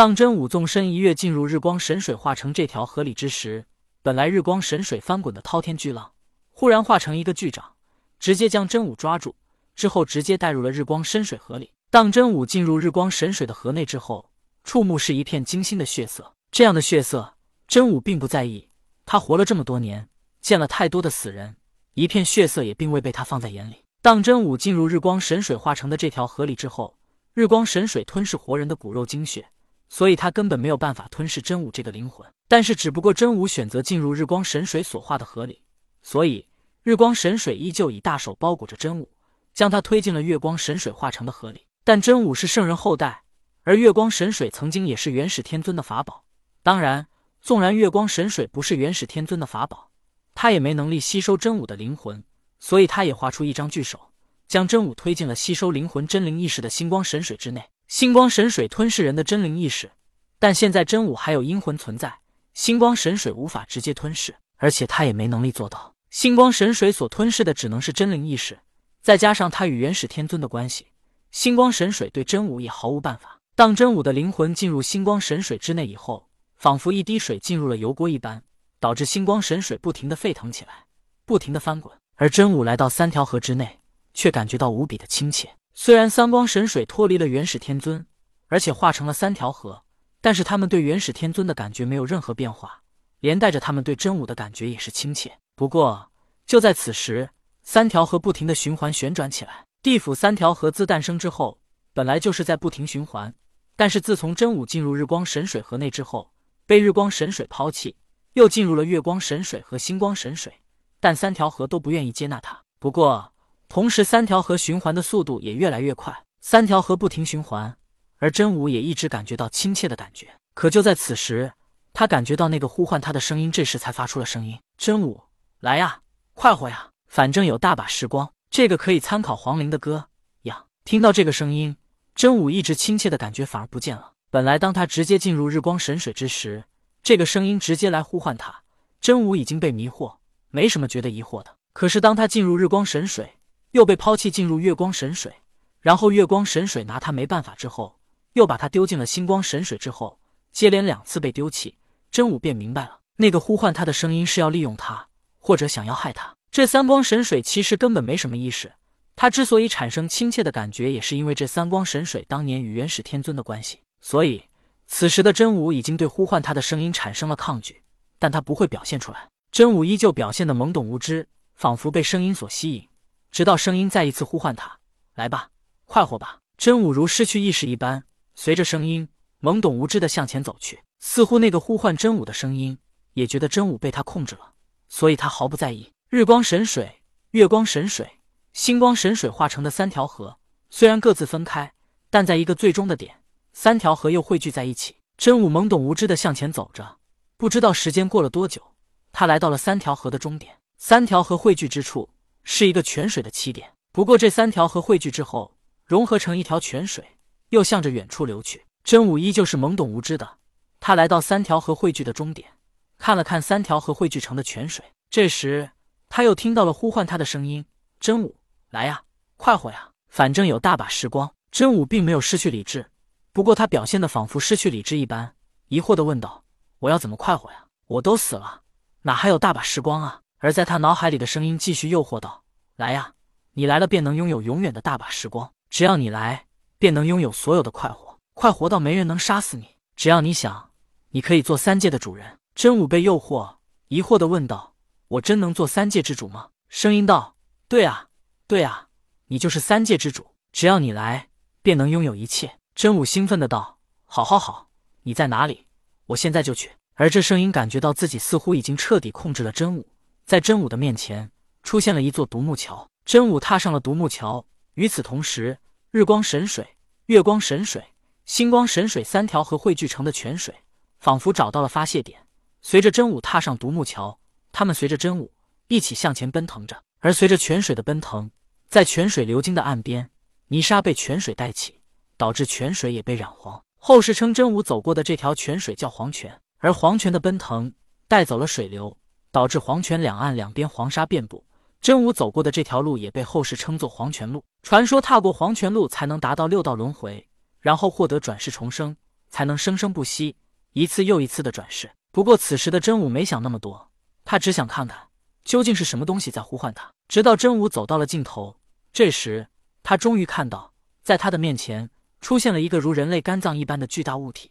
当真武纵身一跃进入日光神水化成这条河里之时，本来日光神水翻滚的滔天巨浪，忽然化成一个巨掌，直接将真武抓住，之后直接带入了日光深水河里。当真武进入日光神水的河内之后，触目是一片惊心的血色。这样的血色，真武并不在意。他活了这么多年，见了太多的死人，一片血色也并未被他放在眼里。当真武进入日光神水化成的这条河里之后，日光神水吞噬活人的骨肉精血，所以他根本没有办法吞噬真武这个灵魂。但是，只不过真武选择进入日光神水所化的河里，所以日光神水依旧以大手包裹着真武，将他推进了月光神水化成的河里。但真武是圣人后代，而月光神水曾经也是元始天尊的法宝。当然，纵然月光神水不是元始天尊的法宝，他也没能力吸收真武的灵魂，所以他也画出一张巨手，将真武推进了吸收灵魂真灵意识的星光神水之内。星光神水吞噬人的真灵意识，但现在真武还有阴魂存在。星光神水无法直接吞噬，而且他也没能力做到。星光神水所吞噬的只能是真灵意识，再加上他与元始天尊的关系，星光神水对真武也毫无办法。当真武的灵魂进入星光神水之内以后，仿佛一滴水进入了油锅一般，导致星光神水不停的沸腾起来，不停的翻滚。而真武来到三条河之内，却感觉到无比的亲切。虽然三光神水脱离了元始天尊，而且化成了三条河。但是他们对元始天尊的感觉没有任何变化，连带着他们对真武的感觉也是亲切。不过就在此时，三条河不停的循环旋转起来。地府三条河自诞生之后，本来就是在不停循环，但是自从真武进入日光神水河内之后，被日光神水抛弃，又进入了月光神水和星光神水，但三条河都不愿意接纳他。不过同时，三条河循环的速度也越来越快，三条河不停循环。而真武也一直感觉到亲切的感觉，可就在此时，他感觉到那个呼唤他的声音，这时才发出了声音：“真武，来呀，快活呀，反正有大把时光。”这个可以参考黄龄的歌呀。听到这个声音，真武一直亲切的感觉反而不见了。本来当他直接进入日光神水之时，这个声音直接来呼唤他，真武已经被迷惑，没什么觉得疑惑的。可是当他进入日光神水，又被抛弃进入月光神水，然后月光神水拿他没办法之后。又把他丢进了星光神水之后，接连两次被丢弃，真武便明白了，那个呼唤他的声音是要利用他，或者想要害他。这三光神水其实根本没什么意识，他之所以产生亲切的感觉，也是因为这三光神水当年与元始天尊的关系。所以，此时的真武已经对呼唤他的声音产生了抗拒，但他不会表现出来。真武依旧表现的懵懂无知，仿佛被声音所吸引，直到声音再一次呼唤他：“来吧，快活吧。”真武如失去意识一般。随着声音，懵懂无知的向前走去，似乎那个呼唤真武的声音也觉得真武被他控制了，所以他毫不在意。日光神水、月光神水、星光神水化成的三条河，虽然各自分开，但在一个最终的点，三条河又汇聚在一起。真武懵懂无知的向前走着，不知道时间过了多久，他来到了三条河的终点。三条河汇聚之处是一个泉水的起点，不过这三条河汇聚之后，融合成一条泉水。又向着远处流去。真武依旧是懵懂无知的，他来到三条河汇聚的终点，看了看三条河汇聚成的泉水。这时，他又听到了呼唤他的声音：“真武，来呀，快活呀，反正有大把时光。”真武并没有失去理智，不过他表现的仿佛失去理智一般，疑惑的问道：“我要怎么快活呀？我都死了，哪还有大把时光啊？”而在他脑海里的声音继续诱惑道：“来呀，你来了便能拥有永远的大把时光，只要你来。”便能拥有所有的快活，快活到没人能杀死你。只要你想，你可以做三界的主人。真武被诱惑，疑惑的问道：“我真能做三界之主吗？”声音道：“对啊，对啊，你就是三界之主。只要你来，便能拥有一切。”真武兴奋的道：“好，好，好！你在哪里？我现在就去。”而这声音感觉到自己似乎已经彻底控制了真武，在真武的面前出现了一座独木桥。真武踏上了独木桥，与此同时。日光神水、月光神水、星光神水三条河汇聚成的泉水，仿佛找到了发泄点。随着真武踏上独木桥，他们随着真武一起向前奔腾着。而随着泉水的奔腾，在泉水流经的岸边，泥沙被泉水带起，导致泉水也被染黄。后世称真武走过的这条泉水叫黄泉。而黄泉的奔腾带走了水流，导致黄泉两岸两边黄沙遍布。真武走过的这条路也被后世称作黄泉路。传说踏过黄泉路才能达到六道轮回，然后获得转世重生，才能生生不息，一次又一次的转世。不过此时的真武没想那么多，他只想看看究竟是什么东西在呼唤他。直到真武走到了尽头，这时他终于看到，在他的面前出现了一个如人类肝脏一般的巨大物体。